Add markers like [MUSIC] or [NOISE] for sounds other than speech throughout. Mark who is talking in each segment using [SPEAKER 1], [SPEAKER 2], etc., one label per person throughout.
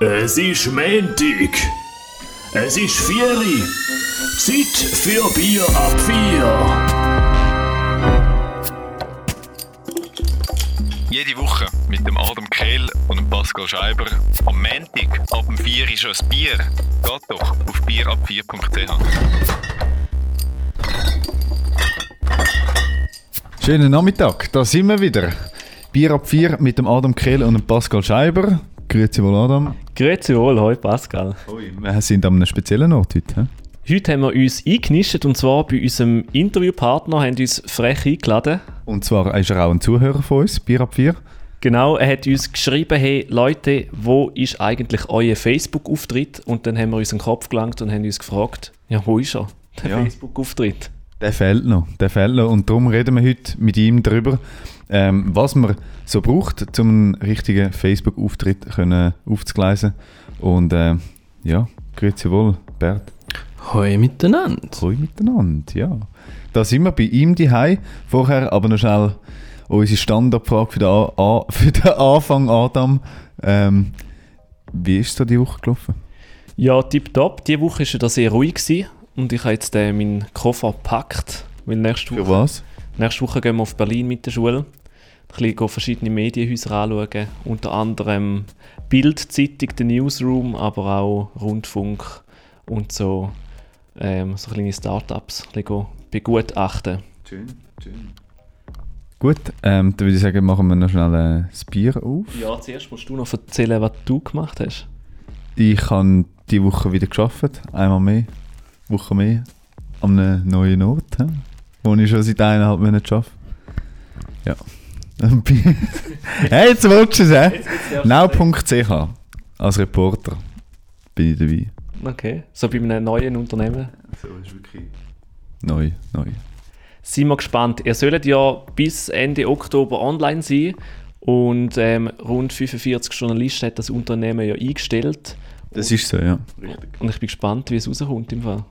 [SPEAKER 1] Es ist Montag. Es ist Vieri. Zeit für Bier ab vier.
[SPEAKER 2] Jede Woche mit dem Adam Kehl und dem Pascal Scheiber. Am Montag ab dem 4 ist ein Bier. Geht doch auf bierab4.ch.
[SPEAKER 3] Schönen Nachmittag, da sind wir wieder. Bier ab 4 mit dem Adam Kehl und dem Pascal Scheiber. Grüezi wohl, Adam.
[SPEAKER 4] Grüezi wohl, hoi Pascal.
[SPEAKER 3] Hoi. Wir sind an einem speziellen Ort heute. he?
[SPEAKER 4] Heute haben wir uns eingenischt und zwar bei unserem Interviewpartner, haben uns frech eingeladen.
[SPEAKER 3] Und zwar ist er auch ein Zuhörer von uns, Bier ab 4.
[SPEAKER 4] Genau, er hat uns geschrieben, hey Leute, wo ist eigentlich euer Facebook-Auftritt? Und dann haben wir uns in den Kopf gelangt und haben uns gefragt, ja, wo ist er, der
[SPEAKER 3] Ja.
[SPEAKER 4] Facebook-Auftritt?
[SPEAKER 3] Der fehlt noch, der fehlt noch. Und darum reden wir heute mit ihm darüber, ähm, was man so braucht, um einen richtigen Facebook-Auftritt aufzugleisen. Und äh, ja, grüezi wohl, Bert.
[SPEAKER 5] Hoi miteinander.
[SPEAKER 3] Hoi miteinander, ja. Da sind wir bei ihm daheim. Vorher aber noch schnell unsere Standardfrage für den, A A für den Anfang, Adam. Ähm, wie ist so die Woche gelaufen?
[SPEAKER 4] Ja, tipptopp. Diese Woche war ja da sehr ruhig gewesen und ich habe jetzt äh, meinen Koffer gepackt, weil nächste
[SPEAKER 3] Für
[SPEAKER 4] Woche,
[SPEAKER 3] was?
[SPEAKER 4] Nächste Woche gehen wir auf Berlin mit der Schule. Ein bisschen verschiedene Medienhäuser anschauen, unter anderem Bild-Zeitung, der Newsroom, aber auch Rundfunk und so, ähm, so kleine Startups ein begutachten.
[SPEAKER 3] Schön, schön. Gut, ähm, dann würde ich sagen, machen wir noch schnell äh, das Bier auf.
[SPEAKER 4] Ja, zuerst musst du noch erzählen, was du gemacht hast.
[SPEAKER 3] Ich habe die Woche wieder geschafft, einmal mehr, Woche mehr, an einem neuen Ort? Wo ich schon seit eineinhalb Monaten arbeite. Ja. [LAUGHS] hey, jetzt willst du es, hä? Now.ch als Reporter bin ich dabei.
[SPEAKER 4] Okay, so bei einem neuen Unternehmen.
[SPEAKER 3] So ist wirklich neu, neu.
[SPEAKER 4] Sind wir gespannt. Ihr sollt ja bis Ende Oktober online sein und ähm, rund 45 Journalisten hat das Unternehmen ja eingestellt.
[SPEAKER 3] Das ist so, ja.
[SPEAKER 4] Und ich bin gespannt, wie es rauskommt im Fall.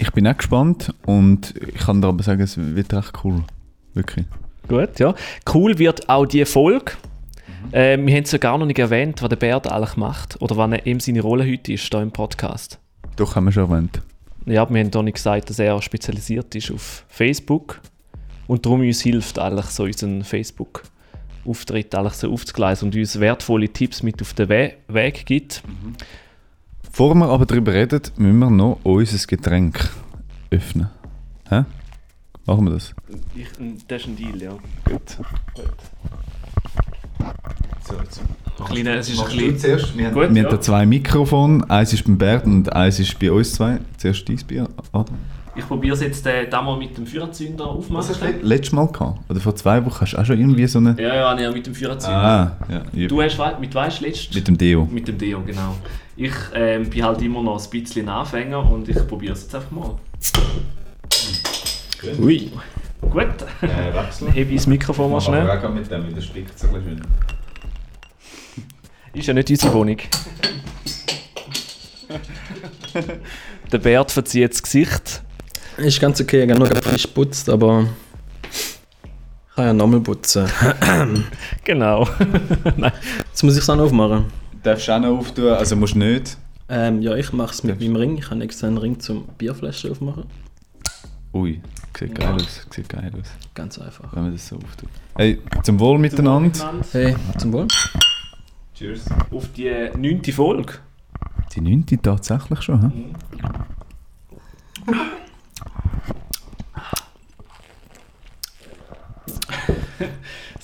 [SPEAKER 3] Ich bin auch gespannt und ich kann dir aber sagen, es wird recht cool. Wirklich.
[SPEAKER 4] Gut, ja. Cool wird auch die Folge. Äh, wir haben es ja gar noch nicht erwähnt, was der Bert eigentlich macht oder was ihm seine Rolle heute ist hier im Podcast.
[SPEAKER 3] Doch, haben wir schon erwähnt.
[SPEAKER 4] Ja, wir haben doch nicht gesagt, dass er spezialisiert ist auf Facebook und darum uns hilft eigentlich so unseren Facebook-Auftritt eigentlich so aufzugleisen und uns wertvolle Tipps mit auf den We Weg gibt.
[SPEAKER 3] Bevor wir aber darüber reden, müssen wir noch unser Getränk öffnen. Hä? Machen wir das?
[SPEAKER 4] Ich, das ist ein Deal, ja.
[SPEAKER 3] Gut. So, jetzt.
[SPEAKER 4] Kleine, es ist ein
[SPEAKER 3] du
[SPEAKER 4] bisschen,
[SPEAKER 3] zuerst? Wir,
[SPEAKER 4] Gut,
[SPEAKER 3] haben, wir
[SPEAKER 4] ja.
[SPEAKER 3] haben da zwei Mikrofone. Eins ist beim Bert und eins ist bei uns zwei. Zuerst dein Bier. Adam.
[SPEAKER 4] ich probiere es jetzt äh, da mal mit dem Führerzünder aufmachen.
[SPEAKER 3] Letztes Mal gehabt? Oder vor zwei Wochen hast du auch schon irgendwie so eine...
[SPEAKER 4] Ja, ja, ja, mit dem Führerzünder.
[SPEAKER 3] Ah, ja.
[SPEAKER 4] Du hast mit weißt letzt?
[SPEAKER 3] Mit dem Deo.
[SPEAKER 4] Mit dem Deo, genau. Ich ähm, bin halt immer noch ein bisschen Anfänger und ich probiere es jetzt einfach mal. Ui. Gut.
[SPEAKER 3] Äh, wechseln.
[SPEAKER 4] Dann hebe ich das Mikrofon mal schnell.
[SPEAKER 3] auch mit dem, das spickt so ein bisschen.
[SPEAKER 4] Ist ja nicht unsere Wohnung. Der Bert verzieht das Gesicht.
[SPEAKER 5] Ist ganz okay, ich habe noch gerade frisch geputzt, aber ich kann ja nochmal putzen.
[SPEAKER 4] Genau. Nein.
[SPEAKER 5] Jetzt muss ich es auch noch aufmachen.
[SPEAKER 3] Darfst du auch noch auftun, also musst du nicht.
[SPEAKER 5] Ähm, ja, ich mache es mit meinem Ring. Ich habe extra einen Ring zum Bierflasche aufmachen.
[SPEAKER 3] Ui, sieht geil aus. Sieht geil aus,
[SPEAKER 5] Ganz einfach.
[SPEAKER 3] wenn man das so auftut. Hey, zum Wohl miteinander.
[SPEAKER 5] Hey, zum Wohl.
[SPEAKER 3] Cheers.
[SPEAKER 4] Auf die neunte Folge.
[SPEAKER 3] Die neunte tatsächlich schon, hä? [LAUGHS]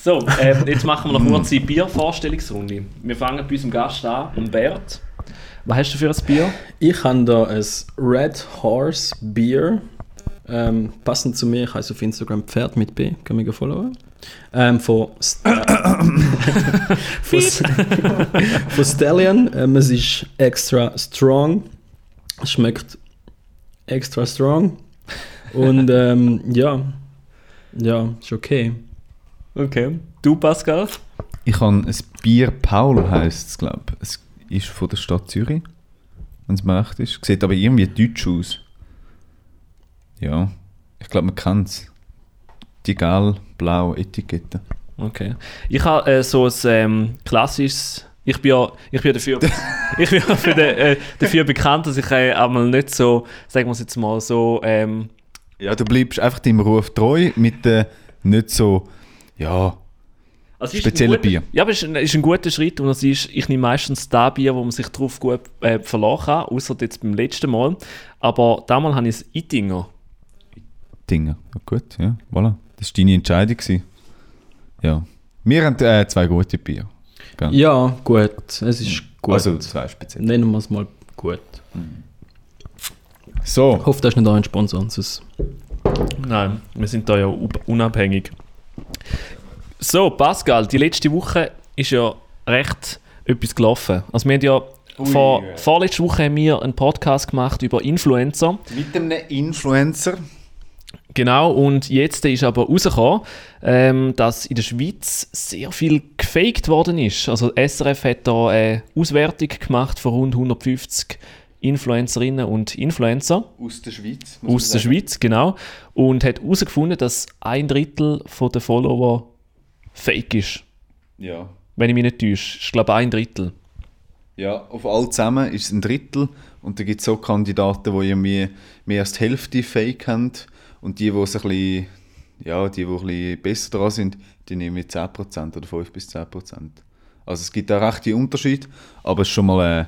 [SPEAKER 4] So, ähm, jetzt machen wir noch kurz die Biervorstellungsrunde. Wir fangen bei unserem Gast an, dem Bert. Was hast du für ein Bier?
[SPEAKER 5] Ich habe da ein Red Horse Beer. Ähm, passend zu mir, ich heiße auf Instagram Pferd mit B, kann mich followen. Ähm, von, [LAUGHS] von, von Stallion. Ähm, es ist extra strong. Es schmeckt extra strong. Und ähm, ja, ja, ist okay.
[SPEAKER 4] Okay. Du, Pascal?
[SPEAKER 3] Ich habe ein Bier Paul heisst es, glaube ich. Es ist von der Stadt Zürich, wenn es mir recht ist. Sieht aber irgendwie deutsch aus. Ja, ich glaube, man kennt es. Die gelb-blaue Etikette.
[SPEAKER 4] Okay. Ich habe äh, so ein ähm, klassisches Ich bin ja, ich bin dafür, [LAUGHS] ich bin ja für den, äh, dafür bekannt, dass ich äh, einmal nicht so, sagen wir es jetzt mal so, ähm,
[SPEAKER 3] Ja, du bleibst einfach deinem Ruf treu mit den nicht so, ja,
[SPEAKER 4] Also es ist
[SPEAKER 3] Spezielle
[SPEAKER 4] ein guter,
[SPEAKER 3] Bier.
[SPEAKER 4] Ja, aber es ist ein, ist ein guter Schritt und es ist, ich nehme meistens das Bier, wo man sich drauf gut äh, verlassen kann, außer jetzt beim letzten Mal. Aber damals habe ich das Itinger.
[SPEAKER 3] Dinge. Ja, gut, ja, voilà. Das war deine Entscheidung. Gewesen. Ja. Wir haben äh, zwei gute Bier. Gell?
[SPEAKER 5] Ja, gut. Es ist gut.
[SPEAKER 3] Also zwei speziell.
[SPEAKER 5] Nennen wir es mal gut.
[SPEAKER 3] So,
[SPEAKER 5] Ich hoffe, das ist nicht euer Sponsor. Sonst
[SPEAKER 4] Nein, wir sind da ja unabhängig. So, Pascal, die letzte Woche ist ja recht etwas gelaufen. Also wir haben ja vor,
[SPEAKER 3] ja.
[SPEAKER 4] vorletzte Woche haben wir einen Podcast gemacht über Influencer.
[SPEAKER 3] mit einem Influencer.
[SPEAKER 4] Genau, und jetzt ist aber rausgekommen, ähm, dass in der Schweiz sehr viel gefaked worden ist. Also SRF hat da eine Auswertung gemacht von rund 150 Influencerinnen und Influencer
[SPEAKER 3] Aus der Schweiz.
[SPEAKER 4] aus der Schweiz, genau, und hat herausgefunden, dass ein Drittel der Follower fake ist.
[SPEAKER 3] Ja.
[SPEAKER 4] Wenn ich mich nicht täusche. Ich glaube ein Drittel.
[SPEAKER 3] Ja, auf all zusammen ist es ein Drittel und da gibt es so Kandidaten, die irgendwie mehr als die Hälfte Fake haben und die, die es ein bisschen, ja, die, die ein bisschen besser dran sind, die nehmen mit 10% oder 5 bis 10%. Also es gibt da rechte Unterschied, aber es ist schon mal äh,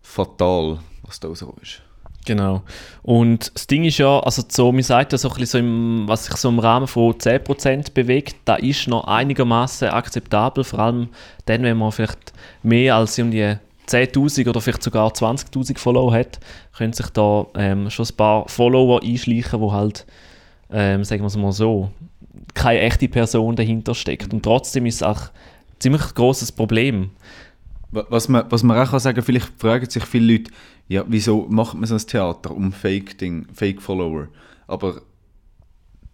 [SPEAKER 3] fatal, was da rausgekommen ist.
[SPEAKER 4] Genau. Und das Ding ist ja, also so, man sagt ja so ein bisschen so im, was sich so im Rahmen von 10% bewegt, da ist noch einigermaßen akzeptabel, vor allem dann, wenn man vielleicht mehr als um die 10'000 oder vielleicht sogar 20'000 Follower hat, können sich da ähm, schon ein paar Follower einschleichen, wo halt, ähm, sagen wir es mal so, keine echte Person dahinter steckt. Und trotzdem ist es auch ein ziemlich großes Problem.
[SPEAKER 3] Wa- Was man, was man auch kann sagen vielleicht fragen sich viele Leute, ja, wieso macht man so ein Theater um Fake-Ding, Fake-Follower? Aber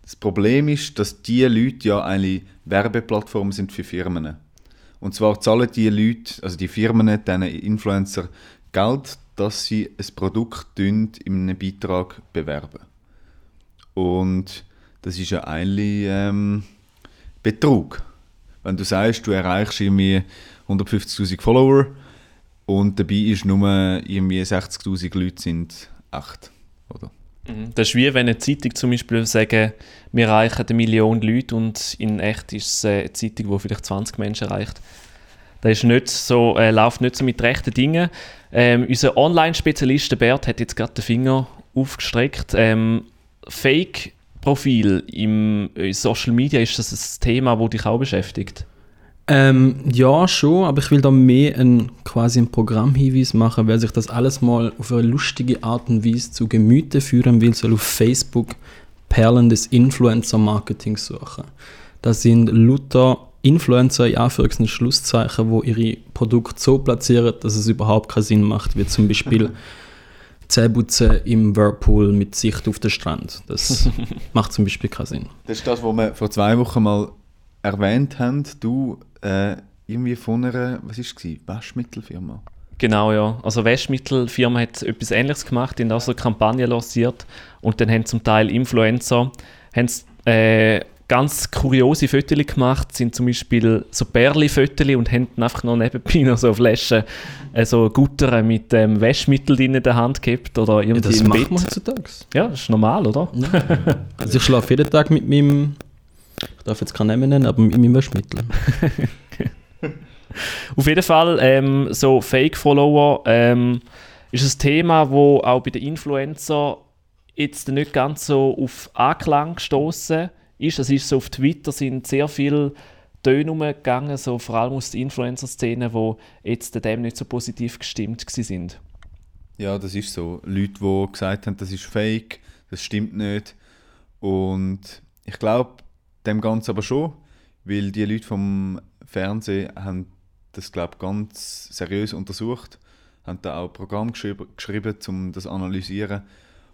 [SPEAKER 3] das Problem ist, dass diese Leute ja eine Werbeplattform sind für Firmen. Und zwar zahlen die Leute, also die Firmen, diesen Influencer, Geld, dass sie ein Produkt in einem Beitrag bewerben. Und das ist ja eigentlich ähm, Betrug. Wenn du sagst, du erreichst irgendwie 150'000 Follower und dabei ist nur irgendwie 60'000 Leute sind echt, oder?
[SPEAKER 4] Das ist wie wenn eine Zeitung zum Beispiel sagen, wir erreichen eine Million Leute und in echt ist es äh, eine Zeitung, die vielleicht 20 Menschen erreicht. Das ist nicht so, äh, läuft nicht so mit rechten Dingen. Ähm, unser Online-Spezialist Bert hat jetzt gerade den Finger aufgestreckt. Ähm, Fake-Profil im Social Media, ist das ein Thema, das dich auch beschäftigt?
[SPEAKER 5] Ähm, ja, schon, aber ich will da mehr ein, quasi ein Programmhinweis machen. Wer sich das alles mal auf eine lustige Art und Weise zu Gemüte führen will, soll auf Facebook Perlen des Influencer-Marketings suchen. Das sind Luther Influencer, in Anführungs- und Schlusszeichen, wo ihre Produkte so platzieren, dass es überhaupt keinen Sinn macht, wie zum Beispiel [LAUGHS] Zähneputzen im Whirlpool mit Sicht auf den Strand. Das [LAUGHS] macht zum Beispiel keinen Sinn.
[SPEAKER 3] Das ist das, was wir vor zwei Wochen mal erwähnt haben. Du äh, irgendwie von einer, was war es? Waschmittelfirma.
[SPEAKER 4] Genau, ja. Also Waschmittelfirma hat etwas Ähnliches gemacht, haben auch so eine Kampagne lanciert und dann haben zum Teil Influencer haben, äh, ganz kuriose Fotos gemacht, sind zum Beispiel so Perli-Fotos und haben dann einfach noch nebenbei noch so Flaschen, äh, so Gutter mit ähm, Waschmittel drin in der Hand gehabt oder
[SPEAKER 5] Ja,
[SPEAKER 4] irgendwie
[SPEAKER 5] das
[SPEAKER 4] im
[SPEAKER 5] macht
[SPEAKER 4] Bett.
[SPEAKER 5] man heutzutage.
[SPEAKER 4] Ja, das ist normal, oder? [LAUGHS]
[SPEAKER 5] Also ich schlafe jeden Tag mit meinem, ich darf jetzt keinen Namen nennen, aber mit meinem Waschmittel.
[SPEAKER 4] Auf jeden Fall, ähm, so Fake-Follower ähm, ist ein Thema, wo auch bei den Influencer jetzt nicht ganz so auf Anklang gestoßen ist. Es ist so auf Twitter sind sehr viele Töne umgegangen, so vor allem aus der Influencer-Szene, wo jetzt dem nicht so positiv gestimmt sind.
[SPEAKER 3] Ja, das ist so. Leute, die gesagt haben, das ist fake, das stimmt nicht. Und ich glaube dem Ganzen aber schon, weil die Leute vom Fernsehen haben das, glaube ganz seriös untersucht, haben da auch Programm geschrieben, geschrieben um das zu analysieren.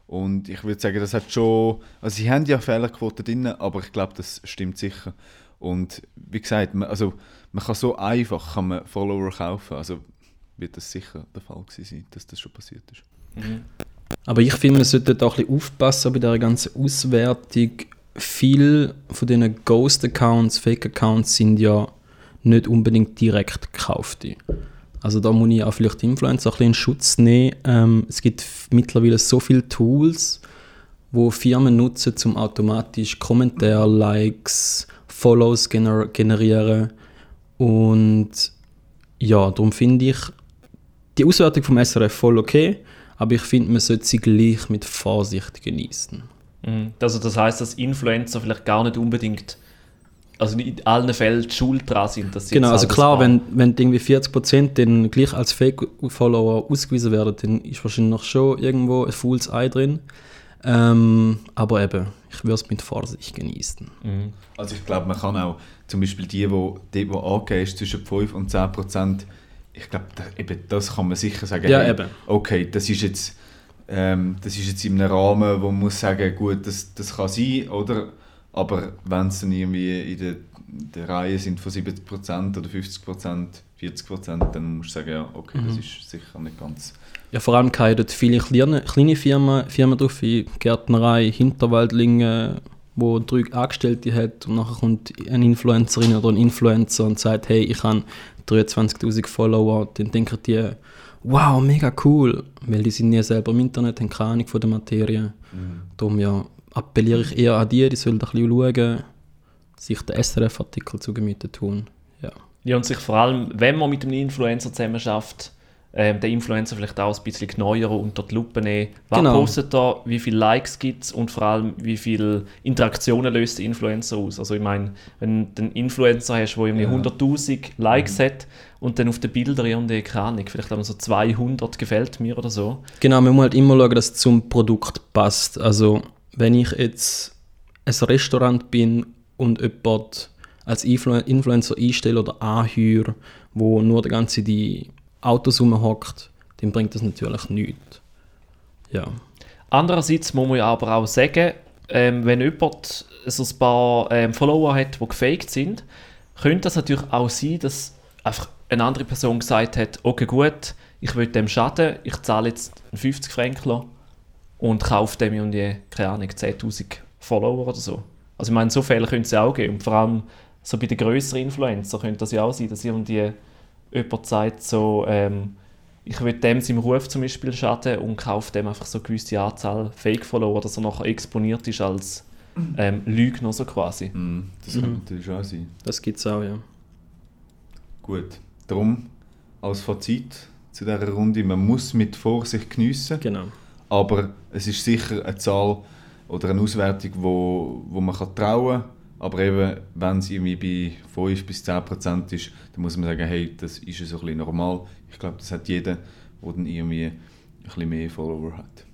[SPEAKER 3] Und ich würde sagen, das hat schon, also sie haben ja Fehlerquote drin, aber ich glaube, das stimmt sicher. Und wie gesagt, man, also man kann so einfach kann man Follower kaufen, also wird das sicher der Fall gewesen sein, dass das schon passiert ist.
[SPEAKER 5] Aber ich finde, man sollte da ein bisschen aufpassen bei dieser ganzen Auswertung. Viele von diesen Ghost-Accounts, Fake-Accounts sind ja nicht unbedingt direkt gekaufte. Also da muss ich auch vielleicht Influencer ein bisschen in Schutz nehmen. Ähm, es gibt mittlerweile so viele Tools, wo Firmen nutzen, um automatisch Kommentare, Likes, Follows gener generieren. Und ja, darum finde ich die Auswertung vom SRF voll okay, aber ich finde, man sollte sie gleich mit Vorsicht genießen.
[SPEAKER 4] Mhm. Also das heißt, dass Influencer vielleicht gar nicht unbedingt, also in allen Fällen Schuld dran sind, dass sie
[SPEAKER 5] Genau, also klar, wenn, wenn irgendwie 40% dann gleich als Fake-Follower ausgewiesen werden, dann ist wahrscheinlich noch schon irgendwo ein Fools Ei drin. Ähm, aber eben, ich würde es mit Vorsicht genießen.
[SPEAKER 4] Mhm.
[SPEAKER 3] Also ich glaube, man kann auch zum Beispiel die, wo, die, wo angegeben ist zwischen 5 und 10 Prozent, ich glaube, da, eben das kann man sicher sagen.
[SPEAKER 5] Ja,
[SPEAKER 3] hey,
[SPEAKER 5] eben.
[SPEAKER 3] Okay, das ist jetzt, ähm, das ist jetzt in einem Rahmen, wo man muss sagen, gut, das, das kann sein, oder? Aber wenn es dann irgendwie in der, der Reihe sind von 70 Prozent oder 50 Prozent, 40 Prozent, dann musst du sagen, ja, okay, das ist sicher nicht ganz...
[SPEAKER 5] Ja, vor allem dort viele kleine, kleine Firmen, Firmen drauf, wie Gärtnerei, Hinterwaldlinge, wo drei Angestellte hat und nachher kommt eine Influencerin oder ein Influencer und sagt, hey, ich habe 23'000 Follower, dann denken die, wow, mega cool, weil die sind nie selber im Internet, haben keine Ahnung von der Materie. Darum ja, appelliere ich eher an die, die sollen ein bisschen schauen, sich den SRF-Artikel zu Gemüte tun. Ja.
[SPEAKER 4] Ja, und sich vor allem, wenn man mit einem Influencer zusammen schafft, ähm, den Influencer vielleicht auch ein bisschen neuer unter die Lupe nehmen. Was
[SPEAKER 5] Genau.
[SPEAKER 4] postet er, wie viele Likes gibt es und vor allem, wie viele Interaktionen löst der Influencer aus. Also ich meine, wenn du einen Influencer hast, der irgendwie 100'000 Likes hat und dann auf den Bildern irgendwie, keine Ahnung, vielleicht haben wir so 200 gefällt mir oder so.
[SPEAKER 5] Genau, man muss halt immer schauen, dass es zum Produkt passt. Also, wenn ich jetzt ein Restaurant bin und jemand als Influ Influencer einstelle oder anhöre, wo nur die ganze die Autos rumhockt, dann bringt das natürlich nichts. Ja.
[SPEAKER 4] Andererseits muss man ja aber auch sagen, ähm, wenn jemand so ein paar ähm, Follower hat, die gefaked sind, könnte das natürlich auch sein, dass einfach eine andere Person gesagt hat, okay gut, ich will dem schaden, ich zahle jetzt einen 50 Franken und kaufe dem irgendwie, keine Ahnung, 10'000 Follower oder so. Also ich meine, so Fälle könnte es ja auch geben. Und vor allem so bei den grösseren Influencer könnte das ja auch sein, dass irgendwie jemand sagt so, ähm, ich will dem seinem Ruf zum Beispiel schaden und kaufe dem einfach so eine gewisse Anzahl Fake-Follower, dass er nachher exponiert ist als ähm, Lügner so quasi.
[SPEAKER 3] Mm, das kann natürlich auch sein.
[SPEAKER 5] Das gibt es auch, ja.
[SPEAKER 3] Gut, darum als Fazit zu dieser Runde, man muss mit Vorsicht geniessen.
[SPEAKER 5] Genau.
[SPEAKER 3] Aber es ist sicher eine Zahl oder eine Auswertung, wo, wo man kann trauen kann. Aber eben, wenn es irgendwie bei 5 bis 10 Prozent ist, dann muss man sagen, hey, das ist ja so ein bisschen normal. Ich glaube, das hat jeder, der dann irgendwie ein bisschen mehr Follower hat.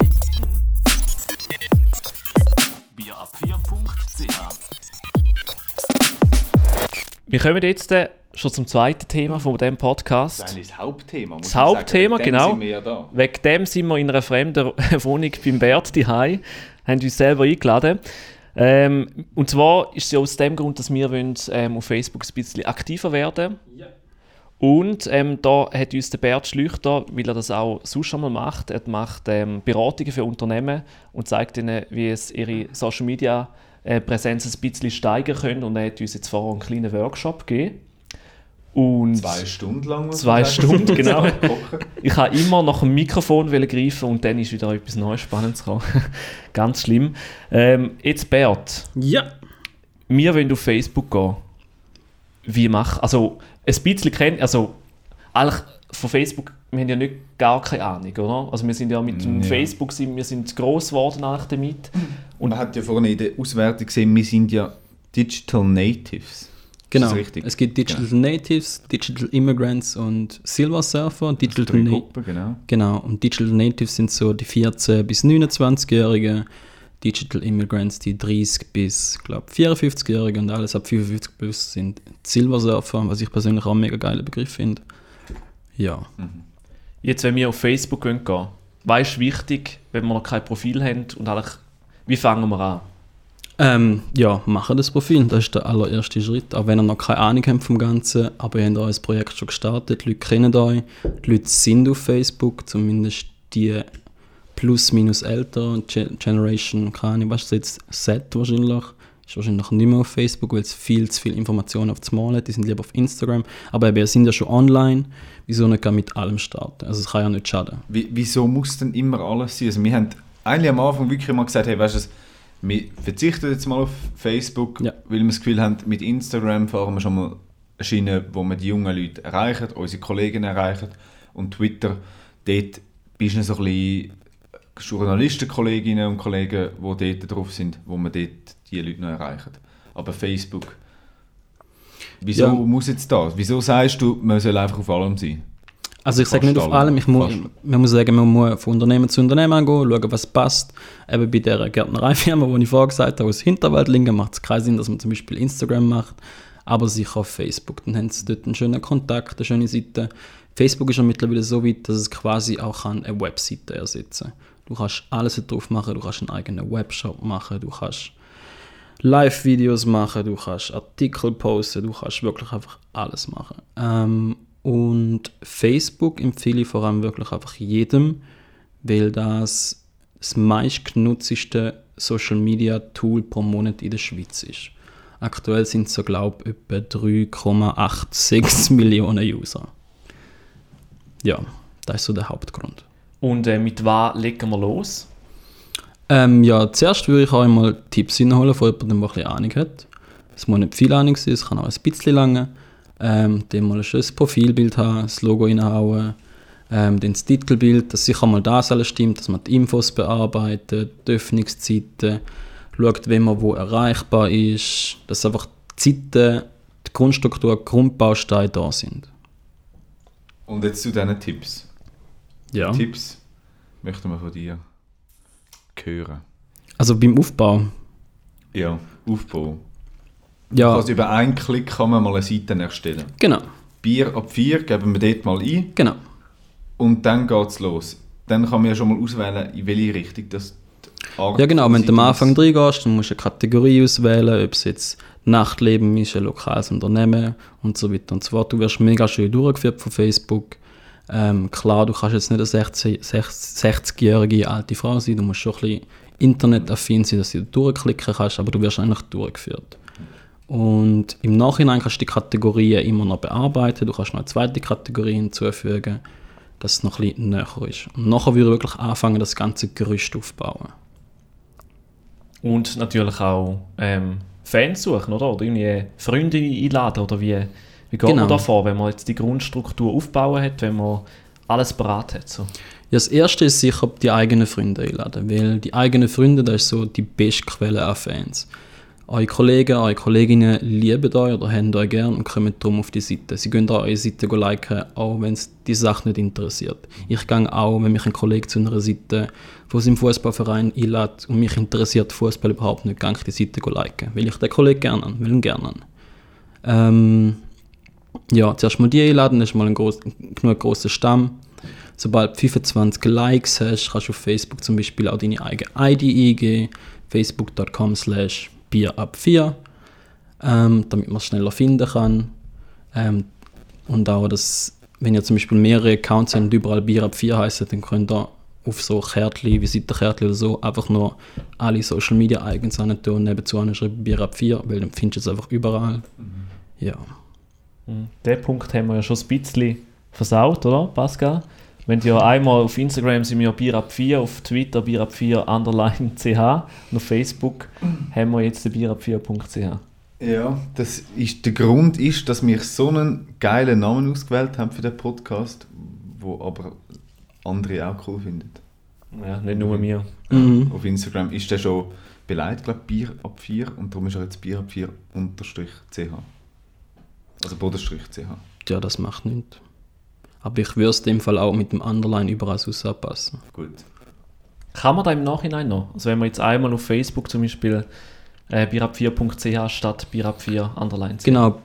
[SPEAKER 1] Bierab4.ch
[SPEAKER 4] Wir kommen jetzt äh, schon zum zweiten Thema von diesem Podcast.
[SPEAKER 3] Das ist das Hauptthema. muss
[SPEAKER 4] Das
[SPEAKER 3] sagen.
[SPEAKER 4] Hauptthema,
[SPEAKER 3] Wegen dem
[SPEAKER 4] genau.
[SPEAKER 3] sind wir ja da.
[SPEAKER 4] Wegen dem sind wir in einer fremden [LAUGHS] Wohnung beim Bert daheim, haben uns selber eingeladen. Ähm, und zwar ist es ja aus dem Grund, dass wir wollen, ähm, auf Facebook ein bisschen aktiver werden Und ähm, da hat uns der Bert Schlüchter, weil er das auch sonst schon mal macht, er macht ähm, Beratungen für Unternehmen und zeigt ihnen, wie es ihre Social Media äh, Präsenz ein bisschen steigern können. Und er hat uns jetzt vorher einen kleinen Workshop gegeben. Und
[SPEAKER 3] Zwei Stunden lang.
[SPEAKER 4] Zwei. Stunden, [LAUGHS] genau. Ich habe immer nach dem Mikrofon greifen und dann ist wieder etwas Neues Spannendes gekommen. [LAUGHS] Ganz schlimm. Ähm, jetzt Bert,
[SPEAKER 5] Ja.
[SPEAKER 4] wir wollen auf Facebook gehen. Wie machen? Also ein bisschen kennen, also eigentlich von Facebook, wir haben ja nicht gar keine Ahnung, oder? Also wir sind ja mit dem
[SPEAKER 3] Ja.
[SPEAKER 4] Facebook, sind, wir sind gross geworden eigentlich damit.
[SPEAKER 3] Und man hat ja vorhin in der Auswertung gesehen, wir sind ja Digital Natives.
[SPEAKER 5] Genau. Es gibt Digital Natives, Digital Immigrants und Silver Surfer. Digital
[SPEAKER 3] Drei
[SPEAKER 5] Na
[SPEAKER 3] Gruppen, genau.
[SPEAKER 5] Genau, und Digital Natives sind so die 14- bis 29-Jährigen, Digital Immigrants die 30- bis, glaube 54-Jährigen und alles ab 55 plus sind Silver Surfer, was ich persönlich auch einen mega geiler Begriff finde. Ja.
[SPEAKER 4] Jetzt, wenn wir auf Facebook gehen, gehen was ist wichtig, wenn wir noch kein Profil haben und eigentlich, wie fangen wir an?
[SPEAKER 5] Ähm, ja, machen das Profil, das ist der allererste Schritt. Auch wenn ihr noch keine Ahnung habt vom Ganzen, aber ihr habt euer Projekt schon gestartet, die Leute kennen euch, die Leute sind auf Facebook, zumindest die plus minus älter, Ge Generation, keine Ahnung, was ist jetzt, Z wahrscheinlich, ist wahrscheinlich nicht mehr auf Facebook, weil es viel zu viel Informationen auf das Mal hat. Die sind lieber auf Instagram. Aber eben, wir sind ja schon online. Wieso nicht mit allem starten? Also es kann ja nicht schaden.
[SPEAKER 3] Wie, wieso muss denn immer alles sein? Also wir haben eigentlich am Anfang wirklich mal gesagt, hey, weißt du, wir verzichten jetzt mal auf Facebook,
[SPEAKER 5] Ja.
[SPEAKER 3] weil wir das Gefühl haben, mit Instagram fahren wir schon mal eine Schiene, wo wir die jungen Leute erreichen, unsere Kollegen erreichen. Und Twitter, dort bist du so ein bisschen Journalistenkolleginnen und Kollegen, die dort drauf sind, wo wir dort die Leute noch erreichen. Aber Facebook, wieso
[SPEAKER 5] Ja.
[SPEAKER 3] muss jetzt das? Wieso sagst du, man soll einfach auf allem sein?
[SPEAKER 5] Also ich sage nicht auf
[SPEAKER 3] alle.
[SPEAKER 5] allem, ich mu
[SPEAKER 3] Fast.
[SPEAKER 5] man muss sagen, man muss von Unternehmen zu Unternehmen gehen, schauen, was passt. Eben bei dieser Gärtnereifirma, die ich vorher gesagt habe, aus Hinterwaldlingen macht es keinen Sinn, dass man zum Beispiel Instagram macht, aber sicher auf Facebook. Dann haben sie dort einen schönen Kontakt, eine schöne Seite. Facebook ist ja mittlerweile so weit, dass es quasi auch kann eine Webseite ersetzen kann. Du kannst alles drauf machen, du kannst einen eigenen Webshop machen, du kannst Live-Videos machen, du kannst Artikel posten, du kannst wirklich einfach alles machen. Ähm, und Facebook empfehle ich vor allem wirklich einfach jedem, weil das das meistgenutzte Social Media Tool pro Monat in der Schweiz ist. Aktuell sind es so, glaube ich, etwa 3,86 [LAUGHS] Millionen User. Ja, das ist so der Hauptgrund.
[SPEAKER 4] Und äh, mit was legen wir los?
[SPEAKER 5] Ähm, ja, zuerst würde ich auch einmal Tipps hinholen von jemandem, der ein bisschen Ahnung hat. Es muss nicht viel Ahnung sein, es kann auch ein bisschen lange. Ähm, dann mal ein schönes Profilbild haben, das Logo reinhauen, ähm, dann das Titelbild, dass sicher mal das alles stimmt, dass man die Infos bearbeitet, die Öffnungszeiten, schaut, wenn man wo erreichbar ist, dass einfach die Zeiten, die Grundstruktur, die Grundbausteine da sind.
[SPEAKER 3] Und jetzt zu diesen Tipps.
[SPEAKER 5] Ja.
[SPEAKER 3] Tipps möchten wir von dir hören.
[SPEAKER 5] Also beim Aufbau,
[SPEAKER 3] Ja, Aufbau.
[SPEAKER 5] Ja,
[SPEAKER 3] Also über einen Klick kann man mal eine Seite erstellen.
[SPEAKER 5] genau,
[SPEAKER 3] Bier ab 4 geben wir dort mal ein
[SPEAKER 5] genau.
[SPEAKER 3] und dann geht es los. Dann kann man ja schon mal auswählen, in welche Richtung das Art
[SPEAKER 5] Ja genau, wenn du am Anfang reingehst, dann musst du eine Kategorie auswählen, ob es jetzt Nachtleben ist, ein lokales Unternehmen und so weiter und so fort. Du wirst mega schön durchgeführt von Facebook. Ähm, klar, du kannst jetzt nicht eine 60 60 60-jährige alte Frau sein, du musst schon ein bisschen internetaffin sein, dass du durchklicken kannst, aber du wirst eigentlich durchgeführt. Und im Nachhinein kannst du die Kategorien immer noch bearbeiten, du kannst noch eine zweite Kategorie hinzufügen, dass es noch ein bisschen näher ist. Und nachher würde ich wirklich anfangen, das ganze Gerüst aufzubauen.
[SPEAKER 4] Und natürlich auch ähm, Fans suchen, oder? Oder irgendwie Freunde einladen, oder wie, wie geht
[SPEAKER 5] Genau.
[SPEAKER 4] man da vor, wenn man jetzt die Grundstruktur aufbauen hat, wenn man alles parat hat? So.
[SPEAKER 5] Ja, das erste ist sicher die eigenen Freunde einladen, weil die eigenen Freunde, das ist so die beste Quelle an Fans. Eure Kollegen, eure Kolleginnen lieben euch oder haben euch gern und kommen darum auf die Seite. Sie auch eure Seite liken, auch wenn es die Sache nicht interessiert. Ich gehe auch, wenn mich ein Kollege zu einer Seite von seinem Fußballverein einlädt und mich interessiert Fußball überhaupt nicht, gehe ich die Seite liken, weil ich den Kollegen gerne an, will ihn gerne an. Ähm, ja, zuerst mal die einladen, das ist mal ein groß, genug grosser Stamm. Sobald du 25 Likes hast, kannst du auf Facebook zum Beispiel auch deine eigene ID eingeben, facebook.com slash bierab4, ähm, damit man es schneller finden kann. Ähm, und auch, dass, wenn ihr zum Beispiel mehrere Accounts habt und überall bierab4 heißen, dann könnt ihr auf so Kärtchen, Visitenkärtchen oder so, einfach nur alle Social Media Icons an tun und nebenzu anschreiben bierab4, weil dann findest du es einfach überall. Ja.
[SPEAKER 4] Mhm. Den Punkt haben wir ja schon ein bisschen versaut, oder, Pascal? Wenn ja einmal auf Instagram sind wir Bierab4, auf Twitter Bierab4 underline [LAUGHS] ch und auf Facebook haben wir jetzt den Bierab4.ch.
[SPEAKER 3] Ja, das ist, der Grund ist, dass wir so einen geilen Namen ausgewählt haben für den Podcast, wo aber andere auch cool finden.
[SPEAKER 4] Ja, nicht nur mir.
[SPEAKER 5] Mhm.
[SPEAKER 3] Auf Instagram ist der schon beleidigt, glaube Bier ab 4 und darum ist er jetzt Bier ab 4 unterstrich ch. Also Bodenstrich ch.
[SPEAKER 5] Ja, das macht nichts. Aber ich würde es in dem Fall auch mit dem Underline überall so anpassen.
[SPEAKER 3] Gut.
[SPEAKER 4] Kann man da im Nachhinein noch? Also wenn man jetzt einmal auf Facebook zum Beispiel äh, bierab4.ch statt bierab4 underline ch.
[SPEAKER 5] Genau.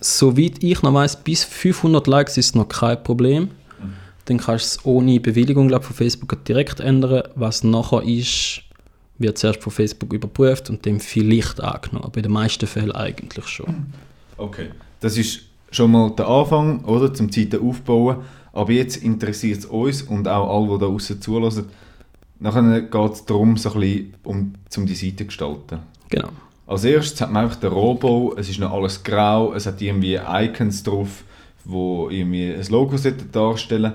[SPEAKER 5] Soweit ich noch weiß, bis 500 Likes ist noch kein Problem. Dann kannst du es ohne Bewilligung glaub, von Facebook direkt ändern. Was nachher ist, wird zuerst von Facebook überprüft und dann vielleicht angenommen. Aber in den meisten Fällen eigentlich schon.
[SPEAKER 3] Okay. Das ist schon mal der Anfang, oder? Zum Zeiten aufbauen. Aber jetzt interessiert es uns und auch alle, die da draußen zulassen. Nachher geht es darum, so ein bisschen um, um die Seite zu gestalten.
[SPEAKER 5] Genau.
[SPEAKER 3] als erstes hat man einfach den Rohbau, es ist noch alles grau, es hat irgendwie Icons drauf, wo irgendwie ein Logo darstellen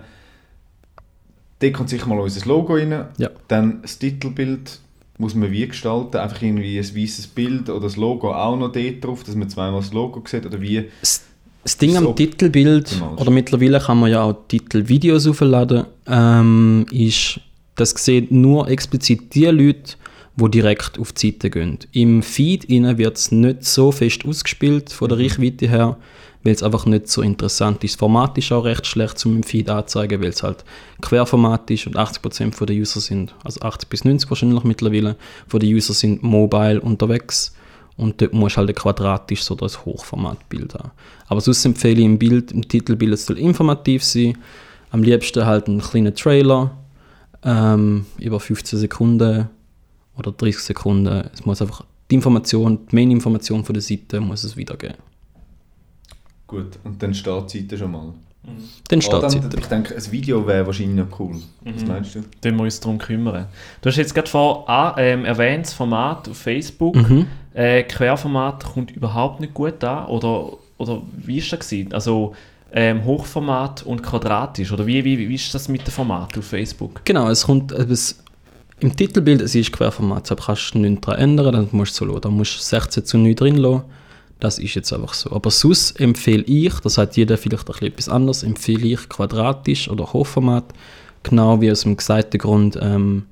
[SPEAKER 3] Dort kommt sicher mal unser Logo rein.
[SPEAKER 5] Ja.
[SPEAKER 3] Dann das Titelbild muss man wie gestalten, einfach irgendwie ein weißes Bild oder das Logo auch noch dort drauf, dass man zweimal das Logo sieht oder wie.
[SPEAKER 5] Das, das Ding am
[SPEAKER 3] So
[SPEAKER 5] Titelbild,
[SPEAKER 3] optimal.
[SPEAKER 5] oder mittlerweile kann man ja auch Titelvideos aufladen, ähm, ist, das sehen nur explizit die Leute, die direkt auf die Seite gehen. Im Feed wird es nicht so fest ausgespielt von der Reichweite her, weil es einfach nicht so interessant ist. Das Format ist auch recht schlecht zum im Feed anzeigen, weil es halt Querformat ist und 80% von der User sind, also 80 bis 90 wahrscheinlich mittlerweile, von den User sind mobile unterwegs. Und dort musst du halt ein quadratisches oder ein Hochformatbild haben. Aber sonst empfehle ich im Bild, im Titelbild, es soll informativ sein. Am liebsten halt ein kleiner Trailer, ähm, über 15 Sekunden oder 30 Sekunden. Es muss einfach die Information, die Main-Information von der Seite muss es wiedergeben.
[SPEAKER 3] Gut, und dann steht die Seite schon mal.
[SPEAKER 5] Dann steht die
[SPEAKER 3] dann, ich denke, ein Video wäre wahrscheinlich noch cool. Was meinst du?
[SPEAKER 4] Dann wir uns darum kümmern. Du hast jetzt gerade vor ah, ähm, erwähnt, das Format auf Facebook.
[SPEAKER 5] Mhm.
[SPEAKER 4] Äh, Querformat kommt überhaupt nicht gut an? Oder, oder wie war das? Gewesen? Also ähm, Hochformat und quadratisch? Oder wie, wie, wie ist das mit dem Format auf Facebook?
[SPEAKER 5] Genau, es kommt äh, es, im Titelbild, es ist Querformat, deshalb kannst du nichts daran ändern, dann musst du so lassen. Da musst du 16 zu 9 drin lassen. Das ist jetzt einfach so. Aber sonst empfehle ich, das hat jeder vielleicht etwas anderes, empfehle ich quadratisch oder Hochformat, genau wie aus dem gesagten Grund, ähm,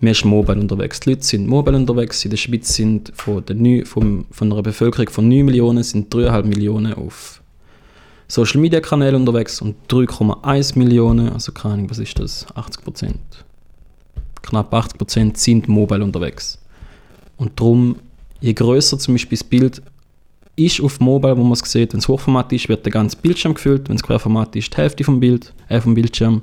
[SPEAKER 5] man ist mobile unterwegs. Die Leute sind mobile unterwegs. In der Schweiz sind von, der neun- vom, von einer Bevölkerung von 9 Millionen sind 3,5 Millionen auf Social Media Kanäle unterwegs und 3,1 Millionen, also keine Ahnung, was ist das? 80 Prozent. Knapp 80 Prozent sind mobile unterwegs. Und darum, je größer zum Beispiel das Bild ist auf Mobile, wo man es sieht, wenn es Hochformat ist, wird der ganze Bildschirm gefüllt, wenn es Querformat ist, die Hälfte vom Bild, äh, vom Bildschirm.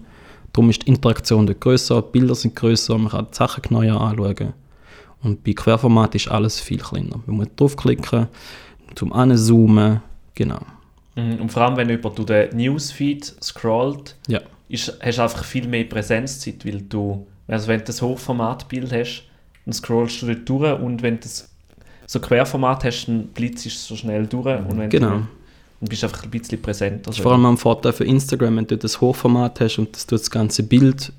[SPEAKER 5] Darum ist die Interaktion dort größer, die Bilder sind größer, man kann die Sachen genauer anschauen. Und bei Querformat ist alles viel kleiner. Man muss draufklicken, zum Anzoomen, genau.
[SPEAKER 4] Mhm. Und vor allem, wenn jemand durch den Newsfeed scrollt,
[SPEAKER 5] Ja.
[SPEAKER 4] ist, hast du einfach viel mehr Präsenzzeit, weil du, also wenn du das Hochformatbild hast, dann scrollst du dort durch und wenn du das so Querformat hast, dann blitzt es so schnell durch und wenn
[SPEAKER 5] Genau.
[SPEAKER 4] du, dann bist du einfach ein bisschen präsenter.
[SPEAKER 5] Das ist vor allem ein Vorteil für Instagram, wenn du das Hochformat hast und das, das ganze Bild,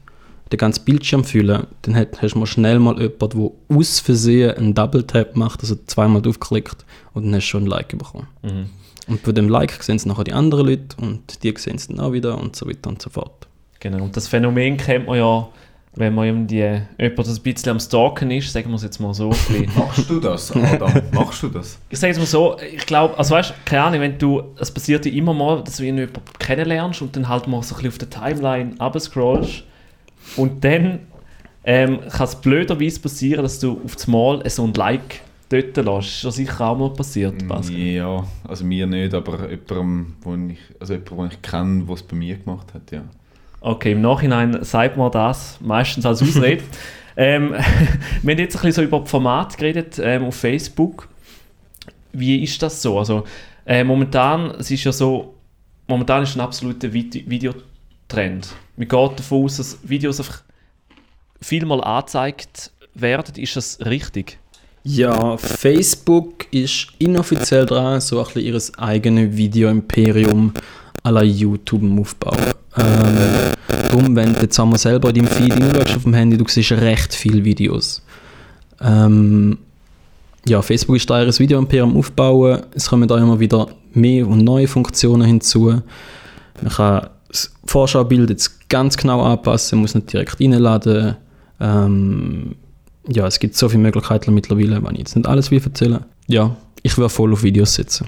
[SPEAKER 5] den ganzen Bildschirm füllen, dann hast du mal schnell mal jemanden, der aus Versehen einen Double Tap macht, also zweimal draufklickt und dann hast du schon ein Like bekommen.
[SPEAKER 4] Mhm.
[SPEAKER 5] Und bei dem Like sehen es nachher die anderen Leute und die sehen es dann auch wieder und so weiter und so fort.
[SPEAKER 4] Genau, und das Phänomen kennt man ja, wenn man irgendwie jemand das ein bisschen am Stalken ist, sagen wir es jetzt mal so. [LAUGHS]
[SPEAKER 3] Machst du das, Adam? Machst du das?
[SPEAKER 4] ich sage es mal so, ich glaube, also weißt du, keine Ahnung, wenn du, es passiert ja immer mal, dass du jemanden kennenlernst und dann halt mal so ein bisschen auf der Timeline abscrollst und dann ähm, kann es blöderweise passieren, dass du auf das Mal so ein Like dort lässt. Ist ja sicher auch mal passiert, Pascal.
[SPEAKER 3] Ja, also mir nicht, aber jemandem, wo ich, also jemand, den ich kenne, der es bei mir gemacht hat, ja.
[SPEAKER 4] Okay, im Nachhinein sagt man das, meistens als Ausrede. [LAUGHS] ähm, [LAUGHS] wir haben jetzt ein bisschen so über das Format geredet ähm, auf Facebook. Wie ist das so? Also äh, momentan, es ist ja so, momentan ist ein absoluter Vide Videotrend. Man geht davon aus, dass Videos einfach vielmal angezeigt werden. Ist das richtig?
[SPEAKER 5] Ja, Facebook ist inoffiziell dran, so ein bisschen ihr eigenes Video-Imperium à la YouTube am Aufbauen. Ähm, darum, wenn du jetzt einmal selber in deinem Feed hineinschaust auf dem Handy, du siehst recht viele Videos. Ähm, ja, Facebook ist da ihr Video-Imperium aufbauen. Es kommen da immer wieder mehr und neue Funktionen hinzu. Man kann das Vorschaubild jetzt ganz genau anpassen, muss nicht direkt reinladen. Ähm, ja, es gibt so viele Möglichkeiten mittlerweile, wenn ich jetzt nicht alles will erzählen. Ja, ich will voll auf Videos setzen.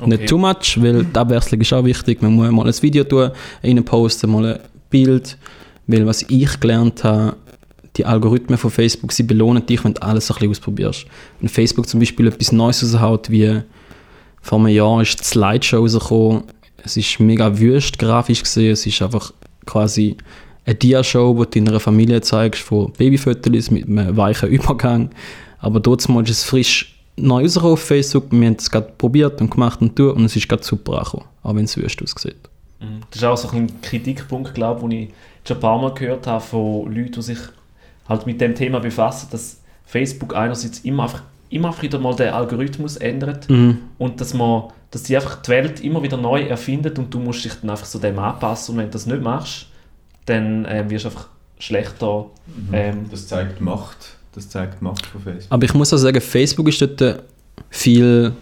[SPEAKER 5] Nicht too much, weil die Abwechslung ist auch wichtig. Man muss mal ein Video tun, rein posten, mal ein Bild. Weil was ich gelernt habe, die Algorithmen von Facebook, sie belohnen dich, wenn du alles ein bisschen ausprobierst. Wenn Facebook zum Beispiel etwas Neues raushaut, wie vor einem Jahr ist die Slideshow rausgekommen, es ist mega wüst grafisch gesehen, es ist einfach quasi eine Dia-Show, die du deiner Familie zeigst, von Babyfotos mit einem weichen Übergang. Aber dort mal ist es frisch neu rausgekommen auf Facebook, wir haben es gerade probiert und gemacht und tun und es ist gerade super angekommen, auch wenn es wüst aussieht.
[SPEAKER 4] Mhm. Das ist auch so ein Kritikpunkt, glaube ich, den ich schon ein paar Mal gehört habe von Leuten, die sich halt mit dem Thema befassen, dass Facebook einerseits immer einfach immer wieder mal den Algorithmus ändert
[SPEAKER 5] Mhm.
[SPEAKER 4] und dass man, dass die einfach die Welt immer wieder neu erfindet und du musst dich dann einfach so dem anpassen und wenn du das nicht machst, dann ähm, wirst du einfach schlechter. Ähm,
[SPEAKER 3] Das zeigt Macht. Das zeigt Macht von Facebook.
[SPEAKER 5] Aber ich muss auch sagen, Facebook ist dort viel,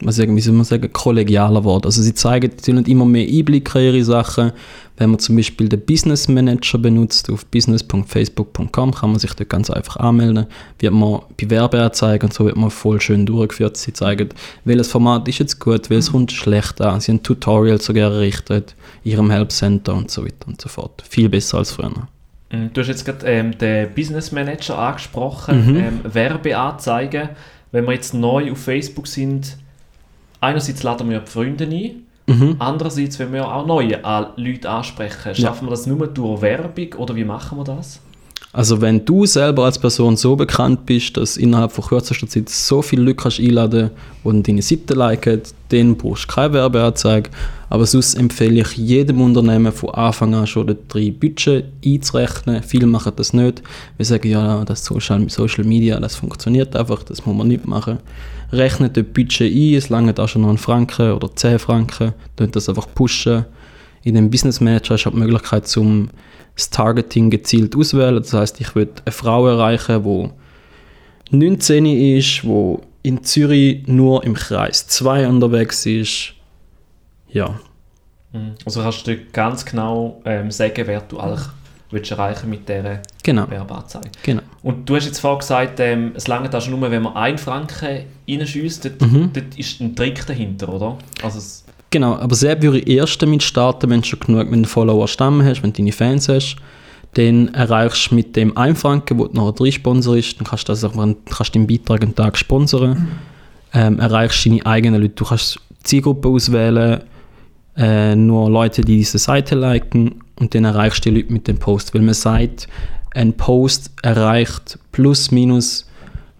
[SPEAKER 5] was sagen, wie soll man sagen, kollegialer geworden. Also sie zeigen, haben immer mehr Einblicke in ihre Sachen. Wenn man zum Beispiel den Business Manager benutzt, auf business.facebook.com kann man sich dort ganz einfach anmelden. Wird man bei Werbeanzeigen und so wird man voll schön durchgeführt. Sie zeigen, welches Format ist jetzt gut, welches kommt schlecht an. Sie haben Tutorials sogar errichtet in ihrem Help Center und so weiter und so fort. Viel besser als früher.
[SPEAKER 4] Mm, Du hast jetzt gerade ähm, den Business Manager angesprochen,
[SPEAKER 5] Mhm.
[SPEAKER 4] ähm, Werbeanzeigen. Wenn wir jetzt neu auf Facebook sind, einerseits laden wir die Freunde ein,
[SPEAKER 5] Mhm.
[SPEAKER 4] andererseits, wenn wir auch neue an Leute ansprechen, schaffen wir das nur durch Werbung oder wie machen wir das?
[SPEAKER 5] Also wenn du selber als Person so bekannt bist, dass innerhalb von kürzester Zeit so viele Leute kannst einladen und deine Seite liken, dann brauchst du keine Werbeanzeige. Aber sonst empfehle ich jedem Unternehmen von Anfang an schon drei Budget einzurechnen. Viele machen das nicht. Wir sagen, ja, das Social, Social Media, das funktioniert einfach, das muss man nicht machen. Rechnet das Budget ein, es lange auch schon noch einen Franken oder 10 Franken, könnt das einfach pushen. In dem Business Manager hast du auch die Möglichkeit, zum das Targeting gezielt auswählen. Das heißt, ich will eine Frau erreichen, die 19 ist, die in Zürich nur im Kreis 2 unterwegs ist. Ja,
[SPEAKER 4] Mhm. Also kannst du ganz genau ähm, sagen, wer du eigentlich willst erreichen mit dieser
[SPEAKER 5] genau,
[SPEAKER 4] Werbeanzeige.
[SPEAKER 5] genau.
[SPEAKER 4] Und du hast jetzt vorhin gesagt, ähm, es lange das nur, wenn man einen Franken reinschießt, dort,
[SPEAKER 5] Mhm.
[SPEAKER 4] dort ist ein Trick dahinter, oder? Also
[SPEAKER 5] Genau, aber sehr würde ich erst damit starten, wenn du schon genug mit den Follower Stamm hast, wenn du deine Fans hast. Dann erreichst du mit dem 1 Franken, wo du nachher drin sponsorst, dann kannst du das auch kannst deinen Beitrag einen Tag sponsern. Ähm, erreichst deine eigenen Leute. Du kannst Zielgruppe auswählen, äh, nur Leute, die diese Seite liken und dann erreichst du die Leute mit dem Post. Weil man sagt, ein Post erreicht plus minus,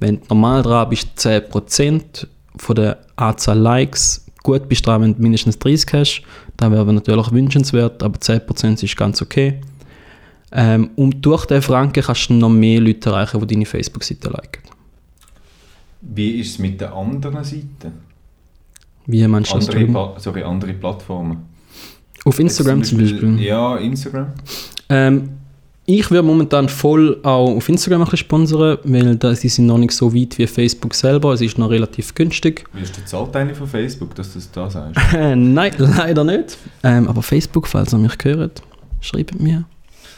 [SPEAKER 5] wenn du normal dran bist, 10% von der Anzahl Likes. Gut bist du dran, wenn du mindestens 30 hast. Das wäre natürlich wünschenswert, aber 10% ist ganz okay. Ähm, und durch den Franken kannst du noch mehr Leute erreichen, die deine Facebook-Seite liken.
[SPEAKER 3] Wie ist es mit den anderen Seiten?
[SPEAKER 5] Wie meinst du das?
[SPEAKER 3] Andere,
[SPEAKER 5] Entschuldigung?
[SPEAKER 3] Pa- sorry, andere Plattformen.
[SPEAKER 5] Auf Instagram
[SPEAKER 3] Jetzt
[SPEAKER 5] zum Beispiel.
[SPEAKER 3] Ja, Instagram.
[SPEAKER 5] Ähm, ich würde momentan voll auch auf Instagram ein bisschen sponsern, weil da, sie sind noch nicht so weit wie Facebook selber. Es ist noch relativ günstig.
[SPEAKER 3] Wirst du zahlt eigentlich von Facebook, dass du das da sagst? [LAUGHS]
[SPEAKER 5] Äh, nein, [LAUGHS] leider nicht. Ähm, aber Facebook, falls ihr mich hört, schreibt mir.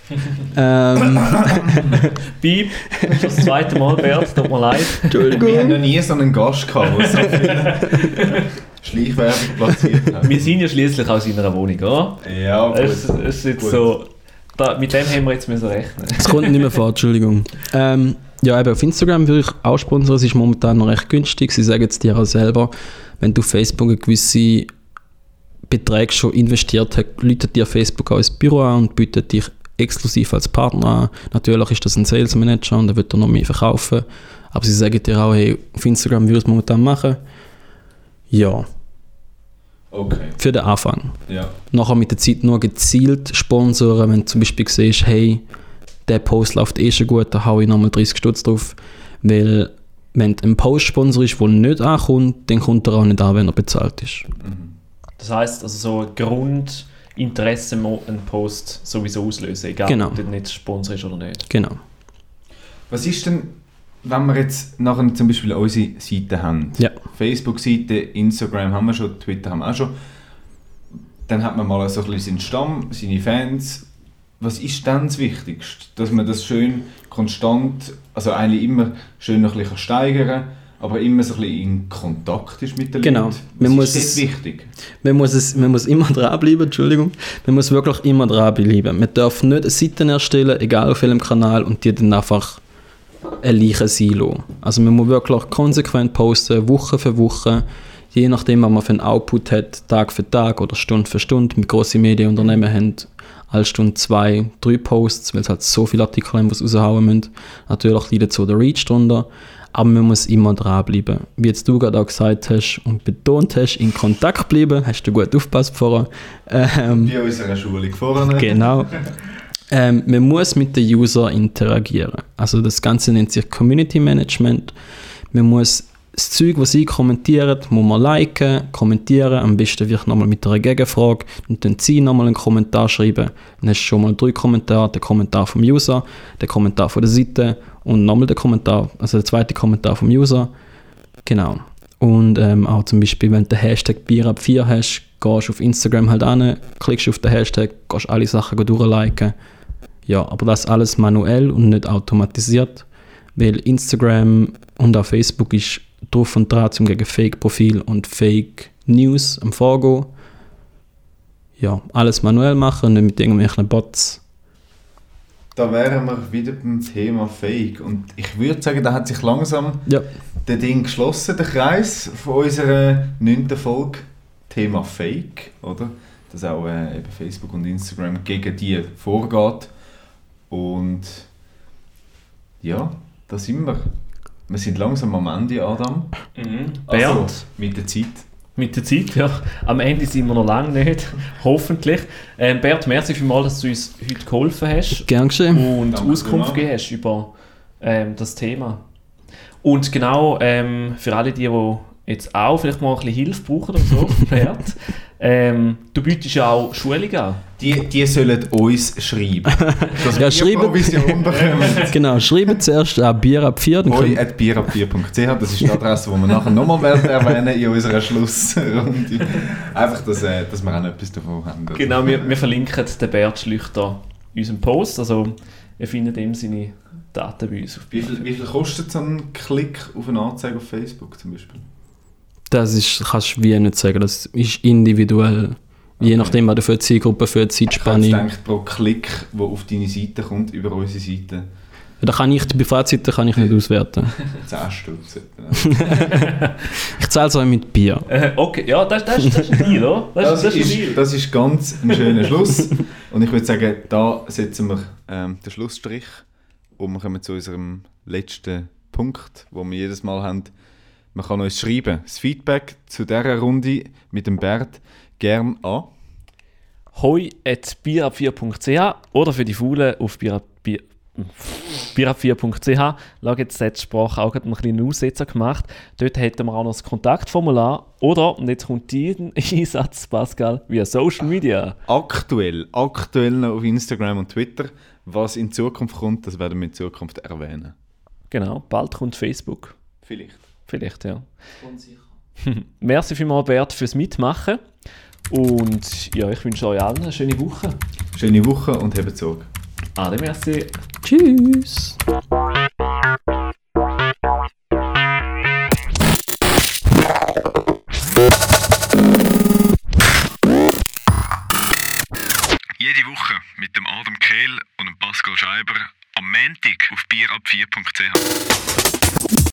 [SPEAKER 5] [LAUGHS] ähm,
[SPEAKER 4] Piep, das ist das zweite Mal, Bert, tut mir leid.
[SPEAKER 3] Wir haben noch nie so einen Gast gehabt, Schleichwerbung platziert hat.
[SPEAKER 4] Wir sind ja schließlich aus seiner Wohnung, oder?
[SPEAKER 3] Ja, gut.
[SPEAKER 4] Es, es ist jetzt
[SPEAKER 3] Gut.
[SPEAKER 4] so, da, mit dem haben wir jetzt müssen rechnen.
[SPEAKER 5] es kommt nicht mehr vor, Entschuldigung. Ähm, ja, eben auf Instagram würde ich auch sponsern. Es ist momentan noch recht günstig. Sie sagen es dir auch selber, wenn du Facebook eine gewisse Beträge schon investiert hast, läutet dir Facebook auch ins Büro an und bietet dich exklusiv als Partner an. Natürlich ist das ein Sales Manager und der wird dir noch mehr verkaufen. Aber sie sagen dir auch, hey, auf Instagram würde ich es momentan machen. Ja,
[SPEAKER 3] Okay,
[SPEAKER 5] für den Anfang.
[SPEAKER 3] ja.
[SPEAKER 5] Nachher mit der Zeit nur gezielt sponsoren, wenn du zum Beispiel siehst, hey, der Post läuft eh schon gut, da hau ich nochmal 30 Stutz drauf. Weil, wenn einen Post sponsorst, der nicht ankommt, dann kommt er auch nicht an, wenn er bezahlt ist.
[SPEAKER 4] Das heisst, also so ein Grundinteresse muss einen Post sowieso auslösen, egal
[SPEAKER 5] Genau.
[SPEAKER 4] ob du nicht Sponsor ist oder nicht.
[SPEAKER 5] Genau.
[SPEAKER 3] Was ist denn, wenn wir jetzt nachher zum Beispiel unsere Seite haben?
[SPEAKER 5] Ja.
[SPEAKER 3] Facebook-Seite, Instagram haben wir schon, Twitter haben wir auch schon. Dann hat man mal so ein bisschen seinen Stamm, seine Fans. Was ist dann das Wichtigste? Dass man das schön konstant, also eigentlich immer schön noch ein bisschen steigern kann, aber immer so ein bisschen in Kontakt ist mit den
[SPEAKER 5] Genau.
[SPEAKER 3] Leuten.
[SPEAKER 5] Man
[SPEAKER 3] Was
[SPEAKER 5] muss
[SPEAKER 3] ist
[SPEAKER 5] es-
[SPEAKER 3] wichtig?
[SPEAKER 5] Man muss, es, man muss immer [LAUGHS] dranbleiben, Entschuldigung. Man muss wirklich immer dranbleiben. Man darf nicht eine Seite erstellen, egal auf welchem Kanal, und die dann einfach eine Leiche sein lassen. Also man muss wirklich konsequent posten, Woche für Woche, je nachdem, was man für einen Output hat, Tag für Tag oder Stunde für Stunde. Mit grossen Medienunternehmen haben alle Stunde zwei, drei Posts, weil es halt so viele Artikel haben, die sie raushauen müssen. Natürlich leidet so der Reach drunter, aber man muss immer dranbleiben. Wie jetzt du gerade auch gesagt hast und betont hast, in Kontakt bleiben, hast du gut aufgepasst vorher. Ähm,
[SPEAKER 3] Bei unserer Schulung vorne. [LAUGHS]
[SPEAKER 5] Genau. [LAUGHS] Ähm, man muss mit den User interagieren. Also das Ganze nennt sich Community Management. Man muss das Zeug, was sie kommentieren, muss man liken, kommentieren, am besten vielleicht nochmal mit einer Gegenfrage und dann sie nochmal einen Kommentar schreiben. Dann hast du schon mal drei Kommentare, den Kommentar vom User, den Kommentar von der Seite und nochmal den Kommentar, also der zweite Kommentar vom User. Genau. Und ähm, auch zum Beispiel, wenn du den Hashtag BierAb4 hast, gehst du auf Instagram halt an, klickst auf den Hashtag, gehst alle Sachen durchliken. Ja, aber das alles manuell und nicht automatisiert, weil Instagram und auch Facebook ist drauf und dran, um gegen Fake-Profil und Fake-News am Vorgehen. Ja, alles manuell machen, nicht mit irgendwelchen Bots.
[SPEAKER 3] Da wären wir wieder beim Thema Fake. Und ich würde sagen, da hat sich langsam
[SPEAKER 5] Ja,
[SPEAKER 3] der Ding geschlossen, der Kreis von unserer neunten Folge. Thema Fake, oder? Dass auch äh, eben Facebook und Instagram gegen die vorgeht. Und ja, da sind wir. Wir sind langsam am Ende, Adam. Also,
[SPEAKER 4] Bernd,
[SPEAKER 3] mit der Zeit.
[SPEAKER 4] mit der Zeit, ja. Am Ende sind wir noch lange nicht, [LAUGHS] hoffentlich. Ähm, Bert, merci vielmals, dass du uns heute geholfen hast
[SPEAKER 5] gern geschehen.
[SPEAKER 4] und
[SPEAKER 3] Danke
[SPEAKER 4] Auskunft gegeben hast über ähm, das Thema. Und genau ähm, für alle die, die jetzt auch vielleicht mal ein bisschen Hilfe brauchen oder so, [LAUGHS] Bert, ähm, du bietest ja auch Schulungen an.
[SPEAKER 3] Die, die sollen uns schreiben. [LAUGHS] Dass
[SPEAKER 5] Ja,
[SPEAKER 3] wir
[SPEAKER 5] schreiben.
[SPEAKER 3] Provision [LAUGHS] bekommen.
[SPEAKER 5] Genau, schreibt zuerst an Bier ab 4, dann
[SPEAKER 3] Hoi
[SPEAKER 5] könnt,
[SPEAKER 3] at bierab4.ch, das ist die Adresse, die wir nachher nochmal werden erwähnen in unserer Schlussrunde. Einfach, dass, äh, dass wir auch etwas davon haben.
[SPEAKER 4] Genau, wir, wir verlinken den Bert Schlüchter in unserem Post. Also, ihr findet ihm seine Daten bei uns auf
[SPEAKER 3] Wie viel, wie viel kostet so ein Klick auf eine Anzeige auf Facebook zum Beispiel?
[SPEAKER 5] das ist, kannst du wie nicht sagen, das ist individuell. Je
[SPEAKER 3] Okay.
[SPEAKER 5] nachdem, was du für eine Zielgruppe, für eine
[SPEAKER 3] Ich
[SPEAKER 5] Zeitspanne.
[SPEAKER 3] gedacht, pro Klick, der auf deine Seite kommt, über unsere Seite,
[SPEAKER 5] Da kann ich, die Fazite kann ich nicht auswerten. [LAUGHS]
[SPEAKER 3] 10 Stutz. [LAUGHS]
[SPEAKER 5] Ich zahle es euch mit Bier.
[SPEAKER 4] Äh, okay, ja, das, das, das ist ein Deal, oder?
[SPEAKER 3] Das,
[SPEAKER 4] das ein
[SPEAKER 3] ist,
[SPEAKER 4] Deal.
[SPEAKER 3] das ist ganz ein schöner Schluss. Und ich würde sagen, da setzen wir ähm, den Schlussstrich und wir kommen zu unserem letzten Punkt, wo wir jedes Mal haben. Man kann uns schreiben. Das Feedback zu dieser Runde mit dem Bert gern an.
[SPEAKER 4] hoi at bierab4.ch oder für die Faulen auf bierab- bier- bierab4.ch. Schau, jetzt hat die Sprache auch einen kleinen Aussetzer gemacht. Dort hätten wir auch noch das Kontaktformular. Oder, und jetzt kommt dein [LAUGHS] Einsatz, Pascal, via Social Media.
[SPEAKER 3] Aktuell, aktuell noch auf Instagram und Twitter. Was in Zukunft kommt, das werden wir in Zukunft erwähnen.
[SPEAKER 4] Genau, bald kommt Facebook.
[SPEAKER 3] Vielleicht.
[SPEAKER 4] Vielleicht, ja. [LAUGHS] Merci vielmals, Bert, fürs Mitmachen. Und ja, ich wünsche euch allen eine schöne Woche.
[SPEAKER 3] Schöne Woche und habt Sorge.
[SPEAKER 4] Ade, merci.
[SPEAKER 5] Tschüss!
[SPEAKER 2] Jede Woche mit dem Adam Kehl und dem Pascal Scheiber am Montag auf bierab4.ch.